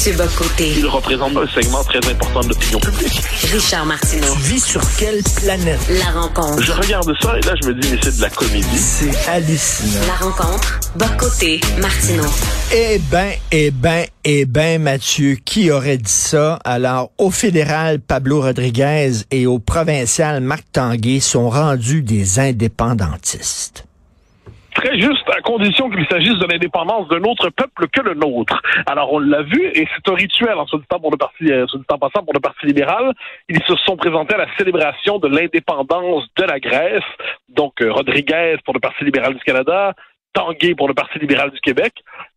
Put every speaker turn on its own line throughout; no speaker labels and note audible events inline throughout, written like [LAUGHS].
Mathieu Bocoté.
Il représente un segment très important de l'opinion publique.
Richard Martineau.
Tu vis sur quelle planète?
La rencontre.
Je regarde ça et là, je me dis, mais c'est de la comédie.
C'est hallucinant.
La rencontre. Bocoté. Martineau.
Eh ben, eh ben, eh ben, Mathieu, qui aurait dit ça? Alors, au fédéral, Pablo Rodriguez et au provincial, Marc Tanguay sont rendus des indépendantistes.
Très juste, à condition qu'il s'agisse de l'indépendance d'un autre peuple que le nôtre. Alors, on l'a vu, et c'est un rituel, en ce temps pour le parti, euh, temps passant pour le Parti libéral. Ils se sont présentés à la célébration de l'indépendance de la Grèce. Donc, euh, Rodriguez pour le Parti libéral du Canada, Tanguay pour le Parti libéral du Québec.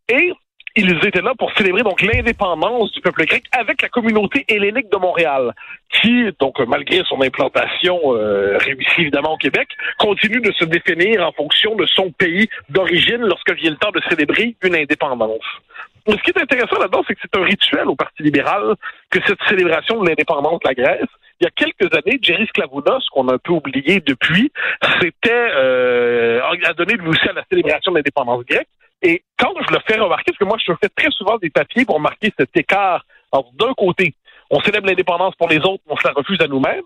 Et ils étaient là pour célébrer donc l'indépendance du peuple grec avec la communauté hellénique de Montréal, qui, donc malgré son implantation euh, réussie évidemment au Québec, continue de se définir en fonction de son pays d'origine lorsque vient le temps de célébrer une indépendance. ce qui est intéressant là-dedans, c'est que c'est un rituel au Parti libéral que cette célébration de l'indépendance de la Grèce. Il y a quelques années, Jerry Sklavounos, qu'on a un peu oublié depuis, s'était euh, a donné lui aussi à la célébration de l'indépendance grecque. Et quand je le fais remarquer, parce que moi, je fais très souvent des papiers pour marquer cet écart entre d'un côté, on célèbre l'indépendance pour les autres, on se la refuse à nous-mêmes,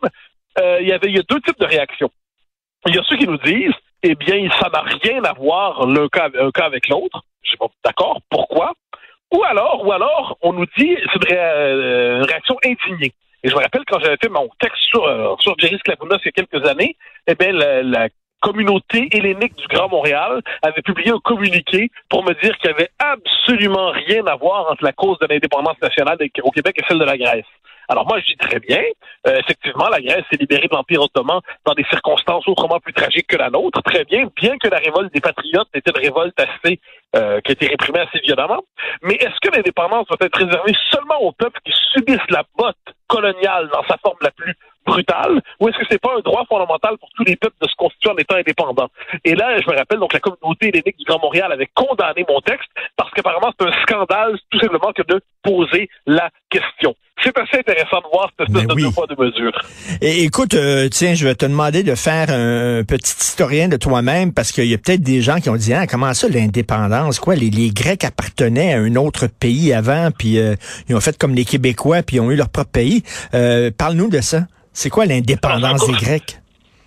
euh, il y avait il y a deux types de réactions. Il y a ceux qui nous disent, eh bien, ça n'a rien à voir l'un cas, un cas avec l'autre. Je suis pas d'accord. Pourquoi? Ou alors, ou alors, on nous dit, c'est une, euh, réaction indignée. Et je me rappelle quand j'avais fait mon texte sur, euh, sur Jerry il y a quelques années, eh bien, la, la communauté hellénique du Grand Montréal avait publié un communiqué pour me dire qu'il n'y avait absolument rien à voir entre la cause de l'indépendance nationale au Québec et celle de la Grèce. Alors moi, je dis très bien, euh, effectivement, la Grèce s'est libérée de l'Empire ottoman dans des circonstances autrement plus tragiques que la nôtre, très bien, bien que la révolte des patriotes était une révolte assez euh, qui a été réprimée assez violemment. Mais est-ce que l'indépendance doit être réservée seulement aux peuples qui subissent la botte coloniale dans sa forme la plus brutale, ou est-ce que c'est pas un droit fondamental pour tous les peuples de se constituer en étant indépendants? Et là, je me rappelle, donc, la communauté hellénique du Grand Montréal avait condamné mon texte parce qu'apparemment, c'est un scandale, tout simplement, que de poser la question. C'est assez intéressant de voir cette espèce de deux poids, de mesure.
Et écoute, euh, tiens, je vais te demander de faire un, petit historien de toi-même parce qu'il y a peut-être des gens qui ont dit, ah, comment ça, l'indépendance? Quoi, les, les, Grecs appartenaient à un autre pays avant, puis euh, ils ont fait comme les Québécois, puis ils ont eu leur propre pays. Euh, Parle-nous de ça. C'est quoi l'indépendance des Grecs?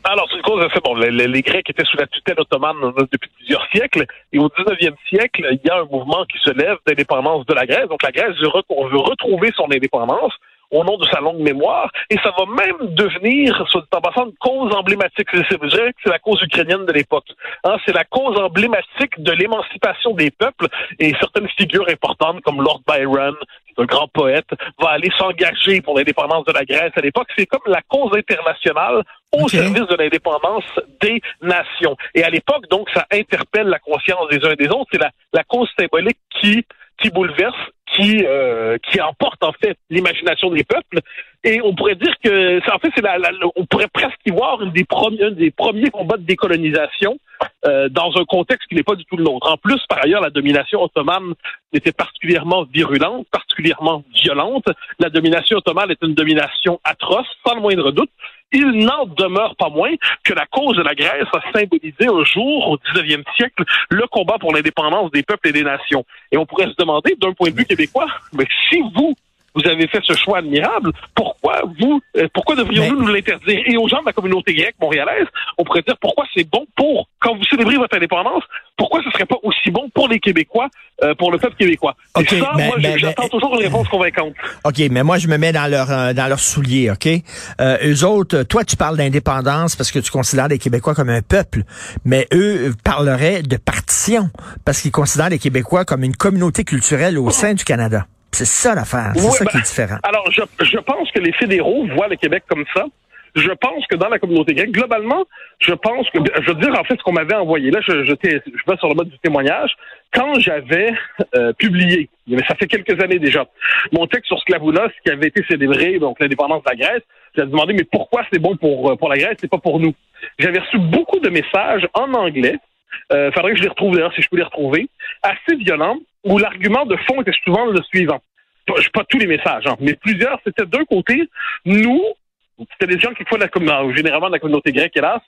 Alors, c'est une cause assez bon. Les, Grecs étaient sous la tutelle ottomane depuis plusieurs siècles. Et au 19e siècle, il y a un mouvement qui se lève d'indépendance de la Grèce. Donc, la Grèce veut retrouver son indépendance au nom de sa longue mémoire, et ça va même devenir, en passant, une cause emblématique. C'est vrai que c'est la cause ukrainienne de l'époque. Hein, c'est la cause emblématique de l'émancipation des peuples, et certaines figures importantes, comme Lord Byron, un grand poète, va aller s'engager pour l'indépendance de la Grèce à l'époque. C'est comme la cause internationale au service de l'indépendance des nations. Et à l'époque, donc, ça interpelle la conscience des uns et des autres. C'est la, la cause symbolique qui, qui bouleverse qui euh, qui emporte en fait l'imagination des peuples et on pourrait dire que en fait c'est la, on pourrait presque y voir une des premiers un des premiers combats de décolonisation euh, dans un contexte qui n'est pas du tout le nôtre. En plus par ailleurs la domination ottomane était particulièrement virulente, particulièrement violente. La domination ottomane est une domination atroce sans le moindre doute il n'en demeure pas moins que la cause de la Grèce a symbolisé un jour, au 19e siècle, le combat pour l'indépendance des peuples et des nations. Et on pourrait se demander, d'un point de vue québécois, mais si vous, vous avez fait ce choix admirable, pourquoi vous, euh, pourquoi devrions-nous nous l'interdire? Et aux gens de la communauté grecque montréalaise, on pourrait dire pourquoi c'est bon pour, quand vous célébrez votre indépendance, pourquoi ce serait pas aussi bon pour les Québécois, euh, pour le peuple québécois? Et ça, moi, j'attends toujours une réponse convaincante.
OK, mais moi, je me mets dans leur, euh, dans leurs souliers, OK? Euh, eux autres, toi, tu parles d'indépendance parce que tu considères les Québécois comme un peuple, mais eux parleraient de partition parce qu'ils considèrent les Québécois comme une communauté culturelle au sein du Canada. C'est ça l'affaire. C'est ça qui est ben, différent.
Alors, je, je pense que les fédéraux voient le Québec comme ça. Je pense que dans la communauté grecque, globalement, je pense que, je veux dire en fait ce qu'on m'avait envoyé. Là, je, je, je vais sur le mode du témoignage. Quand j'avais euh, publié, mais ça fait quelques années déjà, mon texte sur Sklavounos qui avait été célébré, donc l'indépendance de la Grèce, j'avais demandé mais pourquoi c'est bon pour pour la Grèce, c'est pas pour nous? J'avais reçu beaucoup de messages en anglais. Euh, faudrait que je les retrouve d'ailleurs si je peux les retrouver, assez violents, où l'argument de fond était souvent le suivant. Pas, pas tous les messages, hein, mais plusieurs, c'était d'un côté, nous, c'était des gens qui font la, généralement de la communauté grecque, hélas,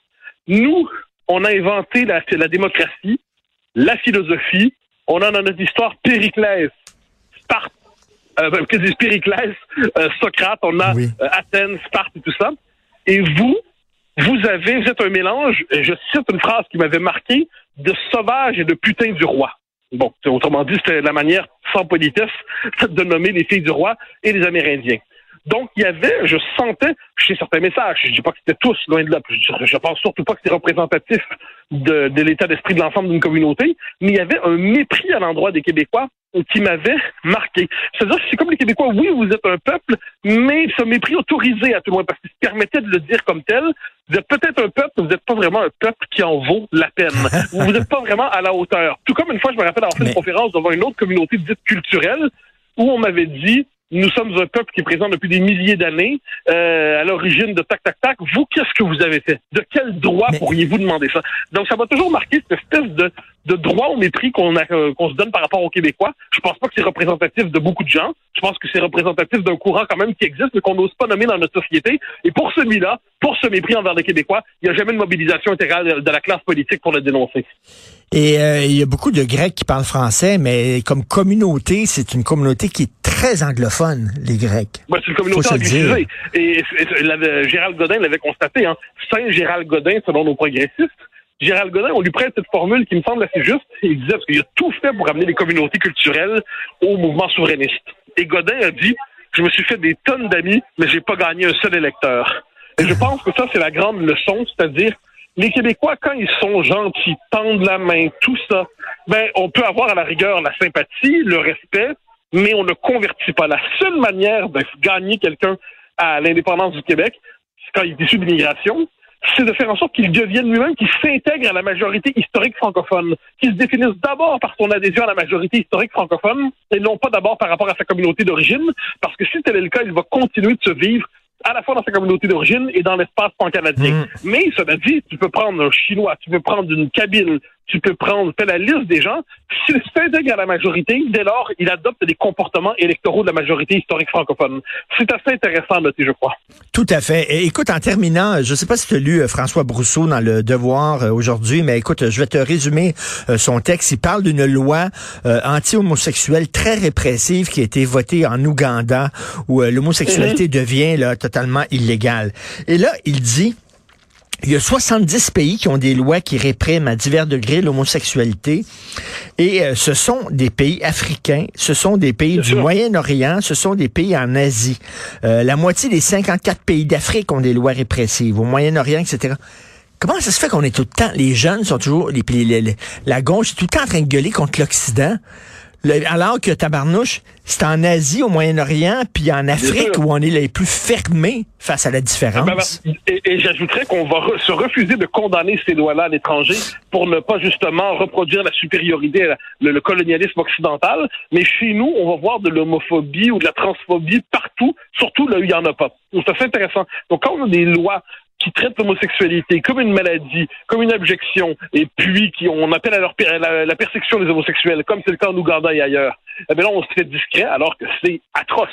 nous, on a inventé la, la démocratie, la philosophie, on a dans notre histoire Périclès, Sparte, euh, Périclès, euh, Socrate, on a
Oui.
euh, Athènes, Sparte et tout ça. Et vous, vous avez, vous êtes un mélange, je cite une phrase qui m'avait marqué, de sauvage et de putain du roi. Bon, autrement dit, c'était la manière sans politesse de nommer les filles du roi et les Amérindiens. Donc, il y avait, je sentais chez certains messages, je dis pas que c'était tous, loin de là, je, je pense surtout pas que c'était représentatif de, de l'état d'esprit de l'ensemble d'une communauté, mais il y avait un mépris à l'endroit des Québécois qui m'avait marqué. C'est-à-dire que c'est comme les Québécois, oui, vous êtes un peuple, mais ce mépris autorisé à tout le monde, parce qu'il se permettait de le dire comme tel. Vous êtes peut-être un peuple, mais vous n'êtes pas vraiment un peuple qui en vaut la peine. [LAUGHS] vous n'êtes pas vraiment à la hauteur. Tout comme une fois, je me rappelle avoir fait
Mais-
une conférence devant une autre communauté dite culturelle, où on m'avait dit, nous sommes un peuple qui est présent depuis des milliers d'années, euh, à l'origine de tac tac tac. Vous, qu'est-ce que vous avez fait? De quel droit pourriez-vous demander ça? Donc, ça m'a toujours marqué cette espèce de, de droit au mépris qu'on euh, qu'on se donne par rapport aux Québécois. Je pense pas que c'est représentatif de beaucoup de gens. Je pense que c'est représentatif d'un courant quand même qui existe, mais qu'on n'ose pas nommer dans notre société. Et pour celui-là, pour ce mépris envers les Québécois, il n'y a jamais de mobilisation intégrale de la classe politique pour le dénoncer.
Et euh, il y a beaucoup de Grecs qui parlent français, mais comme communauté, c'est une communauté qui est très anglophone, les Grecs.
Moi, c'est une communauté anglicisée. Et, et- et l'avait- Gérald Godin l'avait constaté, hein. Saint Gérald Godin, selon nos progressistes. Gérald Godin, on lui prête cette formule qui me semble assez juste. Il disait, parce qu'il a tout fait pour amener les communautés culturelles au mouvement souverainiste. Et Godin a dit, je me suis fait des tonnes d'amis, mais j'ai pas gagné un seul électeur. Et je pense que ça, c'est la grande leçon, c'est-à-dire, les Québécois, quand ils sont gentils, tendent la main, tout ça, ben, on peut avoir à la rigueur la sympathie, le respect, mais on ne convertit pas. La seule manière de gagner quelqu'un à l'indépendance du Québec, quand il est issu de l'immigration, c'est de faire en sorte qu'il devienne lui-même, qu'il s'intègre à la majorité historique francophone, qu'il se définisse d'abord par son adhésion à la majorité historique francophone, et non pas d'abord par rapport à sa communauté d'origine, parce que si tel est le cas, il va continuer de se vivre à la fois dans sa communauté d'origine et dans l'espace pan-canadien.
Mm.
Mais, cela dit, tu peux prendre un Chinois, tu peux prendre une Kabyle, tu peux prendre, fais la liste des gens. S'il s'intègre à la majorité, dès lors, il adopte des comportements électoraux de la majorité historique francophone. C'est assez intéressant à noter, je crois.
Tout à fait. Et écoute, en terminant, je ne sais pas si tu as lu euh, François Brousseau dans Le Devoir euh, aujourd'hui, mais écoute, je vais te résumer euh, son texte. Il parle d'une loi anti-homosexuelle très répressive qui a été votée en Ouganda, où l'homosexualité devient là, totalement illégale. Et là, il dit... Il y a 70 pays qui ont des lois qui répriment à divers degrés l'homosexualité. Et euh, ce sont des pays africains, ce sont des pays du. Moyen-Orient, ce sont des pays en Asie. Euh, la moitié des 54 pays d'Afrique ont des lois répressives, au Moyen-Orient, etc. Comment ça se fait qu'on est tout le temps, les jeunes sont toujours, les, les- les- les- la gauche est tout le temps en train de gueuler contre l'Occident, le- alors que tabarnouche, c'est en Asie, au Moyen-Orient, puis en Afrique où on est les plus fermés face à la
Ben,
différence.
ben, et et j'ajouterais qu'on va re- se refuser de condamner ces lois-là à l'étranger pour ne pas justement reproduire la supériorité, la- le, le colonialisme occidental. Mais chez nous, on va voir de l'homophobie ou de la transphobie partout, surtout là où il n'y en a pas. Donc, c'est assez intéressant. Donc, quand on a des lois qui traitent l'homosexualité comme une maladie, comme une objection, et puis qui on appelle à leur la, la persécution des homosexuels, comme c'est le cas en Ouganda et ailleurs, eh bien là, on se fait discret alors que c'est atroce.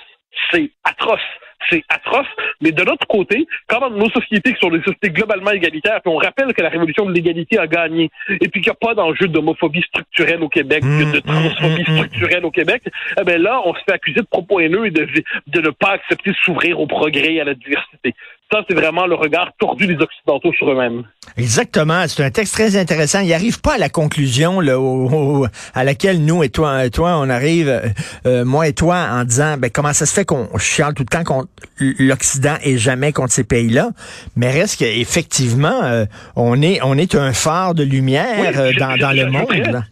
C'est atroce. C'est atroce. Mais de l'autre côté, quand dans nos sociétés qui sont des sociétés globalement égalitaires, puis on rappelle que la révolution de l'égalité a gagné, et puis qu'il n'y a pas d'enjeu d'homophobie structurelle au Québec,
Mmh,
de transphobie
mmh, mmh,
structurelle au Québec, eh bien là, on se fait accuser de propos haineux et de, de ne pas accepter de s'ouvrir au progrès et à la diversité. Ça, c'est vraiment le regard tordu des Occidentaux sur eux-mêmes.
Exactement. C'est un texte très intéressant. Il n'arrive pas à la conclusion là, au- au- à laquelle nous et toi, et toi on arrive, euh, euh, moi et toi, en disant ben, comment ça se fait qu'on chiale tout le temps contre l'Occident et jamais contre ces pays-là. Mais reste qu'effectivement, euh, on est on est un phare de lumière
Oui,
euh, dans, dans le monde. là.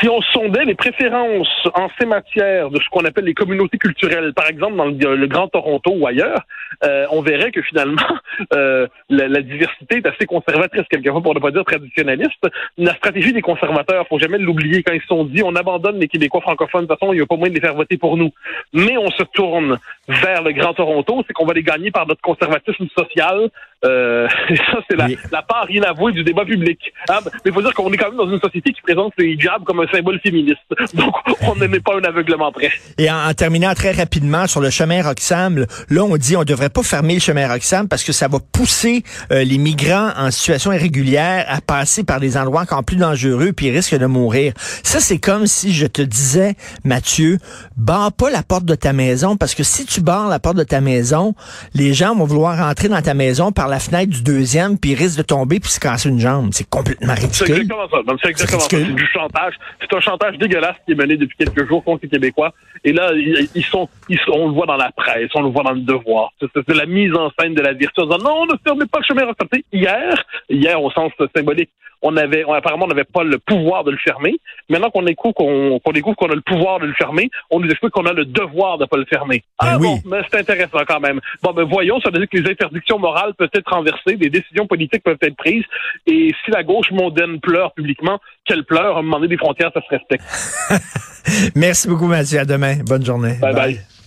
Si on sondait les préférences en ces matières de ce qu'on appelle les communautés culturelles, par exemple dans le, le Grand Toronto ou ailleurs, euh, on verrait que finalement [LAUGHS] euh, la, la diversité est assez conservatrice quelquefois, pour ne pas dire traditionnaliste. La stratégie des conservateurs, faut jamais l'oublier quand ils se sont dit on abandonne les Québécois francophones, de toute façon il n'y a pas moyen de les faire voter pour nous. Mais on se tourne vers le Grand Toronto, c'est qu'on va les gagner par notre conservatisme social. Euh, [LAUGHS] et ça, c'est la,
Oui.
la part inavouée du débat public. Hein? Mais il faut dire qu'on est quand même dans une société qui présente le hijab comme un symbole féministe. [LAUGHS] Donc, on n'est pas un aveuglement près.
Et en, en terminant très rapidement sur le chemin Roxham, là, on dit on devrait pas fermer le chemin Roxham parce que ça va pousser euh, les migrants en situation irrégulière à passer par des endroits encore plus dangereux puis ils risquent de mourir. Ça, c'est comme si je te disais, Mathieu, barre pas la porte de ta maison parce que si tu barres la porte de ta maison, les gens vont vouloir rentrer dans ta maison par la fenêtre du deuxième puis ils risquent de tomber puis se casser une jambe. C'est complètement
C'est
ridicule.
exactement ça. Donc, C'est exactement ça.
C'est
du chantage. C'est un chantage dégueulasse qui est mené depuis quelques jours contre les Québécois. Et là, ils, ils sont, ils sont- on le voit dans la presse, on le voit dans le devoir. C'est la mise en scène de la disant, non, ne fermez pas le chemin. Hier, hier, au sens symbolique, on avait, on- apparemment, on n'avait pas le pouvoir de le fermer. Maintenant qu'on découvre qu'on découvre qu'on a le pouvoir de le fermer, on nous explique qu'on a le devoir de pas le fermer.
Ben
ah
oui.
bon, mais c'est intéressant quand même. Bon, ben voyons, ça veut dire que les interdictions morales peuvent être renversées, des décisions politiques peuvent être prises, et si la gauche mondaine pleure publiquement, qu'elle pleure, à un moment donné, des frontières, ça se respecte. [LAUGHS]
Merci beaucoup, Mathieu. À demain. Bonne journée.
Bye bye.